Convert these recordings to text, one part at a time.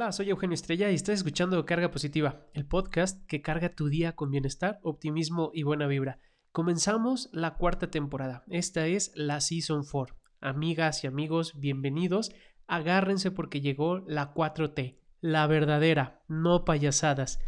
Hola, soy Eugenio Estrella y estás escuchando Carga Positiva, el podcast que carga tu día con bienestar, optimismo y buena vibra. Comenzamos la cuarta temporada. Esta es la Season 4. Amigas y amigos, bienvenidos. Agárrense porque llegó la 4T, la verdadera, no payasadas.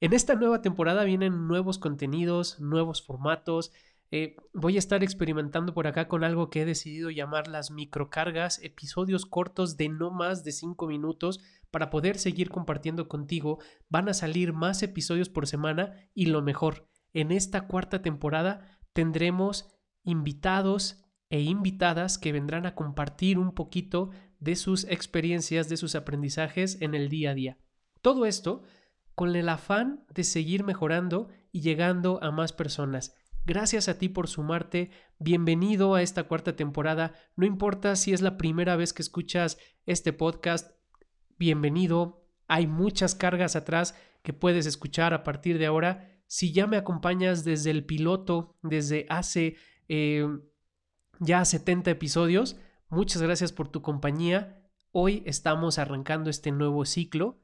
En esta nueva temporada vienen nuevos contenidos, nuevos formatos, eh, voy a estar experimentando por acá con algo que he decidido llamar las microcargas, episodios cortos de no más de 5 minutos para poder seguir compartiendo contigo. Van a salir más episodios por semana y lo mejor, en esta cuarta temporada tendremos invitados e invitadas que vendrán a compartir un poquito de sus experiencias, de sus aprendizajes en el día a día. Todo esto con el afán de seguir mejorando y llegando a más personas. Gracias a ti por sumarte. Bienvenido a esta cuarta temporada. No importa si es la primera vez que escuchas este podcast, bienvenido. Hay muchas cargas atrás que puedes escuchar a partir de ahora. Si ya me acompañas desde el piloto, desde hace eh, ya 70 episodios, muchas gracias por tu compañía. Hoy estamos arrancando este nuevo ciclo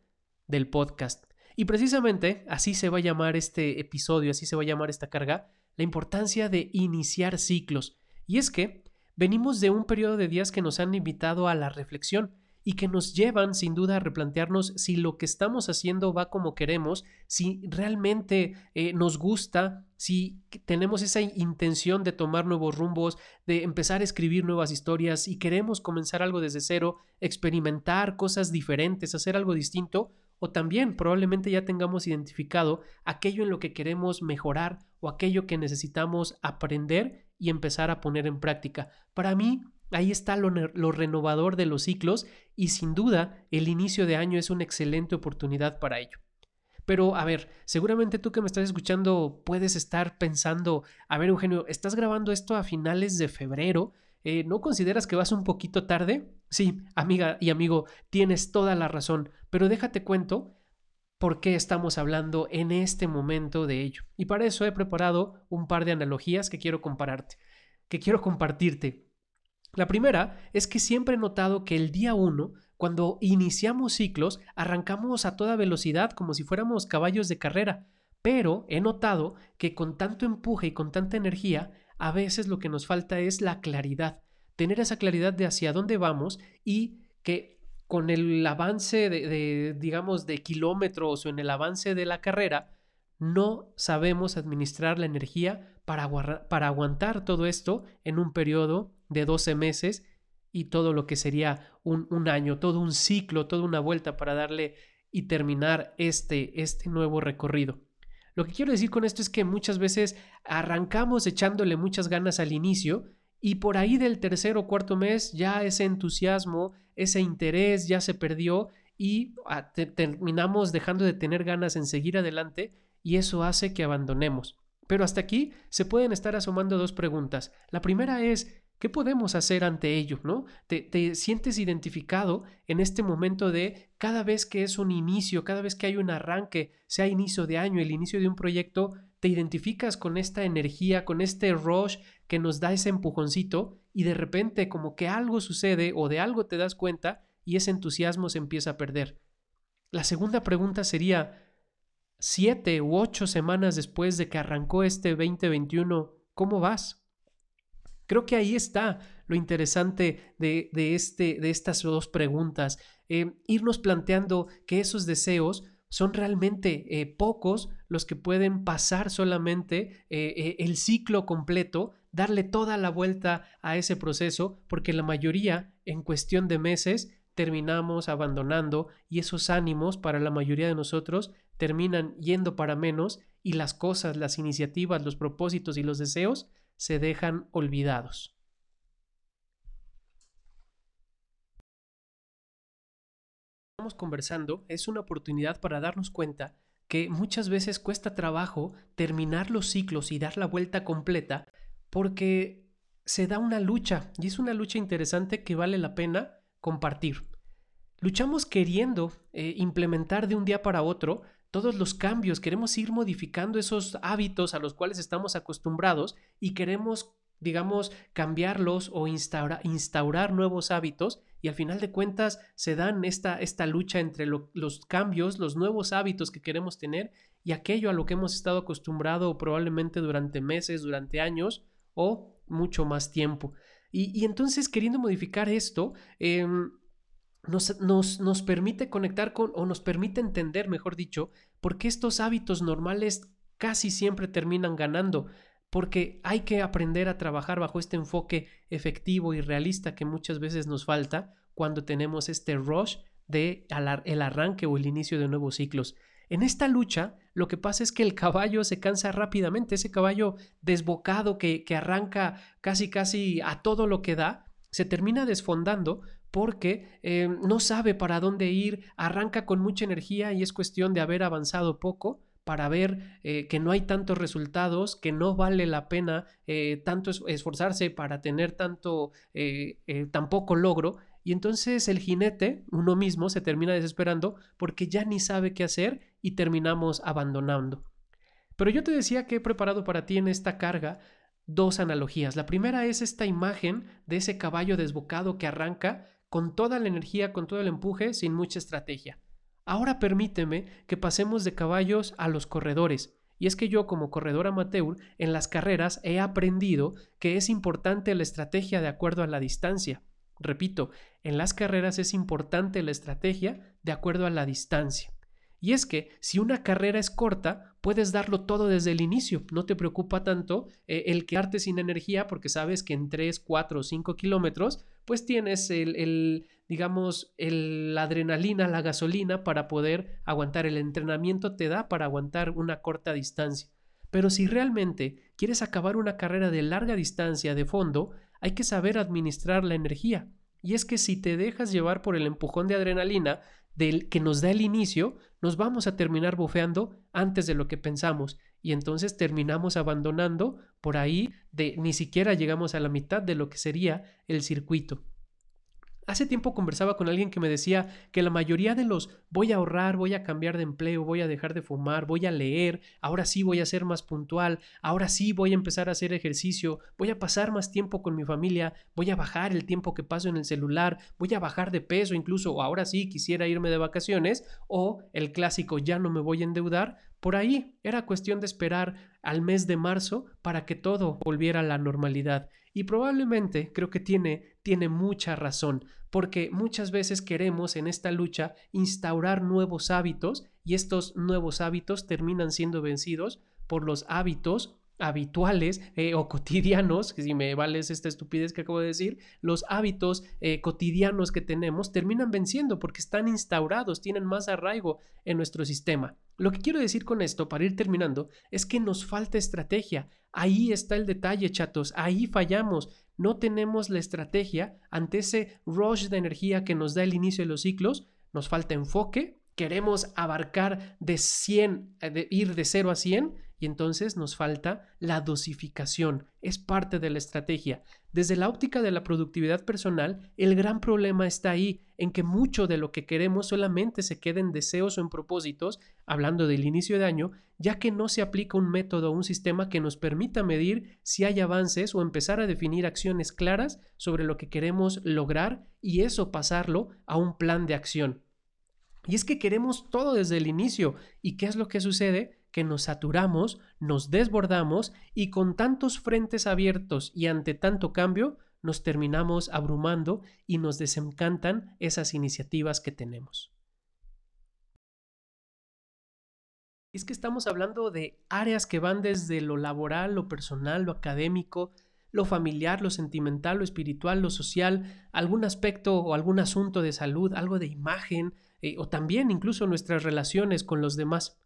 del podcast. Y precisamente así se va a llamar este episodio, así se va a llamar esta carga, la importancia de iniciar ciclos. Y es que venimos de un periodo de días que nos han invitado a la reflexión y que nos llevan sin duda a replantearnos si lo que estamos haciendo va como queremos, si realmente eh, nos gusta, si tenemos esa intención de tomar nuevos rumbos, de empezar a escribir nuevas historias y queremos comenzar algo desde cero, experimentar cosas diferentes, hacer algo distinto, o también probablemente ya tengamos identificado aquello en lo que queremos mejorar o aquello que necesitamos aprender y empezar a poner en práctica. Para mí, ahí está lo, renovador de los ciclos y sin duda el inicio de año es una excelente oportunidad para ello. Pero a ver, seguramente tú que me estás escuchando puedes estar pensando, a ver Eugenio, estás grabando esto a finales de febrero, eh, ¿no consideras que vas un poquito tarde? Sí, amiga y amigo, tienes toda la razón, pero déjate cuento por qué estamos hablando en este momento de ello. Y para eso he preparado un par de analogías que quiero compararte, que quiero compartirte. La primera es que siempre he notado que el día uno, cuando iniciamos ciclos, arrancamos a toda velocidad como si fuéramos caballos de carrera, pero he notado que con tanto empuje y con tanta energía a veces lo que nos falta es la claridad, tener esa claridad de hacia dónde vamos y que con el avance de, digamos, de kilómetros o en el avance de la carrera, no sabemos administrar la energía para, para aguantar todo esto en un periodo de 12 meses y todo lo que sería un, un, año, todo un ciclo, toda una vuelta para darle y terminar este, este nuevo recorrido. Lo que quiero decir con esto es que muchas veces arrancamos echándole muchas ganas al inicio y por ahí del tercer o cuarto mes ya ese entusiasmo, ese interés ya se perdió y ah, terminamos dejando de tener ganas en seguir adelante y eso hace que abandonemos. Pero hasta aquí se pueden estar asomando dos preguntas. La primera es, ¿Qué podemos hacer ante ello? ¿no? Te, sientes identificado en este momento de cada vez que es un inicio, cada vez que hay un arranque, sea inicio de año, el inicio de un proyecto, te identificas con esta energía, con este rush que nos da ese empujoncito y de repente como que algo sucede o de algo te das cuenta y ese entusiasmo se empieza a perder. La segunda pregunta sería, siete u ocho semanas después de que arrancó este 2021, ¿cómo vas? Creo que ahí está lo interesante de, este, de estas dos preguntas. Eh, irnos planteando que esos deseos son realmente eh, pocos los que pueden pasar solamente eh, el ciclo completo, darle toda la vuelta a ese proceso, porque la mayoría en cuestión de meses terminamos abandonando y esos ánimos para la mayoría de nosotros terminan yendo para menos y las cosas, las iniciativas, los propósitos y los deseos se dejan estamos conversando es una oportunidad para darnos cuenta que muchas veces cuesta trabajo terminar los ciclos y dar la vuelta completa porque se da una lucha y es una lucha interesante que vale la pena compartir. Luchamos queriendo eh, implementar de un día para otro todos los cambios, queremos ir modificando esos hábitos a los cuales estamos acostumbrados y queremos, digamos, cambiarlos o instaurar nuevos hábitos y al final de cuentas se dan esta, esta lucha entre los cambios, los nuevos hábitos que queremos tener y aquello a lo que hemos estado acostumbrado probablemente durante meses, durante años o mucho más tiempo. Y, entonces queriendo modificar esto, em, nos, nos, nos, permite conectar con, o nos permite entender, mejor dicho, por qué estos hábitos normales casi siempre terminan ganando porque hay que aprender a trabajar bajo este enfoque efectivo y realista que muchas veces nos falta cuando tenemos este rush de el arranque o el inicio de nuevos ciclos. En esta lucha, lo que pasa es que el caballo se cansa rápidamente, ese caballo desbocado que, arranca casi casi a todo lo que da, se termina desfondando porque eh, no sabe para dónde ir, arranca con mucha energía y es cuestión de haber avanzado poco para ver eh, que no hay tantos resultados, que no vale la pena eh, tanto esforzarse para tener tanto, tan poco logro. Y entonces el jinete, uno mismo, se termina desesperando porque ya ni sabe qué hacer y terminamos abandonando. Pero yo te decía que he preparado para ti en esta carga dos analogías. La primera es esta imagen de ese caballo desbocado que arranca con toda la energía, con todo el empuje, sin mucha estrategia. Ahora permíteme que pasemos de caballos a los corredores. Y es que yo como corredor amateur en las carreras he aprendido que es importante la estrategia de acuerdo a la distancia. Repito, en las carreras es importante la estrategia de acuerdo a la distancia. Y es que si una carrera es corta, puedes darlo todo desde el inicio. No te preocupa tanto eh, el quedarte sin energía porque sabes que en 3, 4 o 5 kilómetros, pues tienes el, digamos, el, la adrenalina, la gasolina para poder aguantar. El entrenamiento te da para aguantar una corta distancia. Pero si realmente quieres acabar una carrera de larga distancia de fondo, hay que saber administrar la energía. Y es que si te dejas llevar por el empujón de adrenalina, del que nos da el inicio, nos vamos a terminar bofeando antes de lo que pensamos y entonces terminamos abandonando por ahí de ni siquiera llegamos a la mitad de lo que sería el circuito. Hace tiempo conversaba con alguien que me decía que la mayoría de los voy a ahorrar, voy a cambiar de empleo, voy a dejar de fumar, voy a leer, ahora sí voy a ser más puntual, ahora sí voy a empezar a hacer ejercicio, voy a pasar más tiempo con mi familia, voy a bajar el tiempo que paso en el celular, voy a bajar de peso incluso, ahora sí quisiera irme de vacaciones, o el clásico ya no me voy a endeudar, por ahí era cuestión de esperar al mes de marzo para que todo volviera a la normalidad. Y probablemente creo que tiene, tiene mucha razón, porque muchas veces queremos en esta lucha instaurar nuevos hábitos y estos nuevos hábitos terminan siendo vencidos por los hábitos habituales eh, o cotidianos, que si me vales esta estupidez que acabo de decir, los hábitos eh, cotidianos que tenemos terminan venciendo porque están instaurados, tienen más arraigo en nuestro sistema. Lo que quiero decir con esto, para ir terminando, es que nos falta estrategia. Ahí está el detalle, chatos, ahí fallamos. No tenemos la estrategia ante ese rush de energía que nos da el inicio de los ciclos. Nos falta enfoque, queremos abarcar de 100, eh, de ir de 0 a 100 y entonces nos falta la dosificación. Es parte de la estrategia. Desde la óptica de la productividad personal, el gran problema está ahí, en que mucho de lo que queremos solamente se queda en deseos o en propósitos, hablando del inicio de año, ya que no se aplica un método o un sistema que nos permita medir si hay avances o empezar a definir acciones claras sobre lo que queremos lograr y eso pasarlo a un plan de acción. Y es que queremos todo desde el inicio. ¿Y qué es lo que sucede? Que nos saturamos, nos desbordamos y con tantos frentes abiertos y ante tanto cambio, nos terminamos abrumando y nos desencantan esas iniciativas que tenemos. Es que estamos hablando de áreas que van desde lo laboral, lo personal, lo académico, lo familiar, lo sentimental, lo espiritual, lo social, algún aspecto o algún asunto de salud, algo de imagen, eh, o también incluso nuestras relaciones con los demás.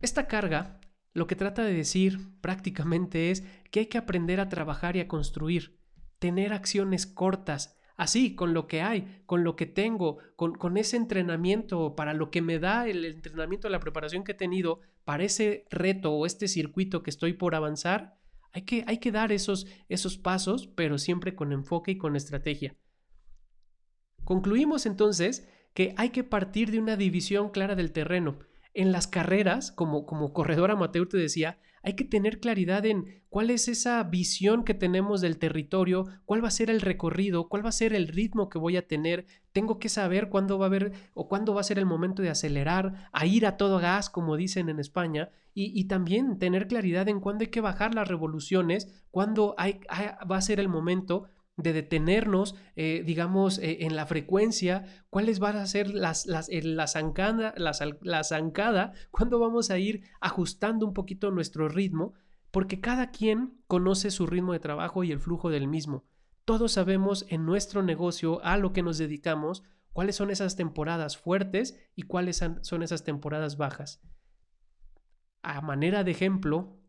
Esta carga lo que trata de decir prácticamente es que hay que aprender a trabajar y a construir, tener acciones cortas, así, con lo que hay, con lo que tengo, con, con, ese entrenamiento, para lo que me da el entrenamiento, la preparación que he tenido para ese reto o este circuito que estoy por avanzar, hay que, hay que dar esos, esos pasos, pero siempre con enfoque y con estrategia. Concluimos entonces que hay que partir de una división clara del terreno. En las carreras, como, como corredor amateur te decía, hay que tener claridad en cuál es esa visión que tenemos del territorio, cuál va a ser el recorrido, cuál va a ser el ritmo que voy a tener. Tengo que saber cuándo va a haber o cuándo va a ser el momento de acelerar, a ir a todo gas, como dicen en España, y, también tener claridad en cuándo hay que bajar las revoluciones, cuándo va a ser el momento de detenernos, eh, digamos, eh, en la frecuencia, cuáles van a ser las, las, la, zancada, la, zancada, cuándo vamos a ir ajustando un poquito nuestro ritmo, porque cada quien conoce su ritmo de trabajo y el flujo del mismo. Todos sabemos en nuestro negocio a lo que nos dedicamos cuáles son esas temporadas fuertes y cuáles son esas temporadas bajas. A manera de ejemplo,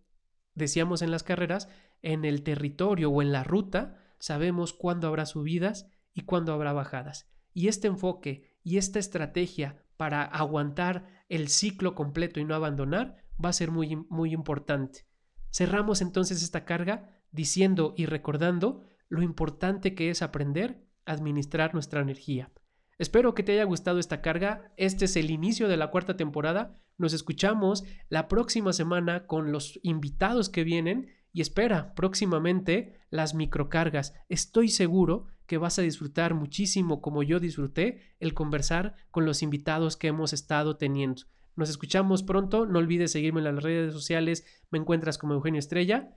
decíamos en las carreras, en el territorio o en la ruta, sabemos cuándo habrá subidas y cuándo habrá bajadas. Y este enfoque y esta estrategia para aguantar el ciclo completo y no abandonar va a ser muy, muy importante. Cerramos entonces esta carga diciendo y recordando lo importante que es aprender a administrar nuestra energía. Espero que te haya gustado esta carga. Este es el inicio de la cuarta temporada. Nos escuchamos la próxima semana con los invitados que vienen y espera próximamente las microcargas. Estoy seguro que vas a disfrutar muchísimo como yo disfruté el conversar con los invitados que hemos estado teniendo. Nos escuchamos pronto, no olvides seguirme en las redes sociales, me encuentras como Eugenio Estrella.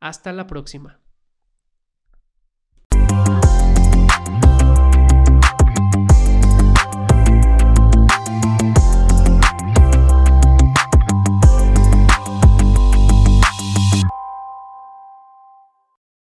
Hasta la próxima.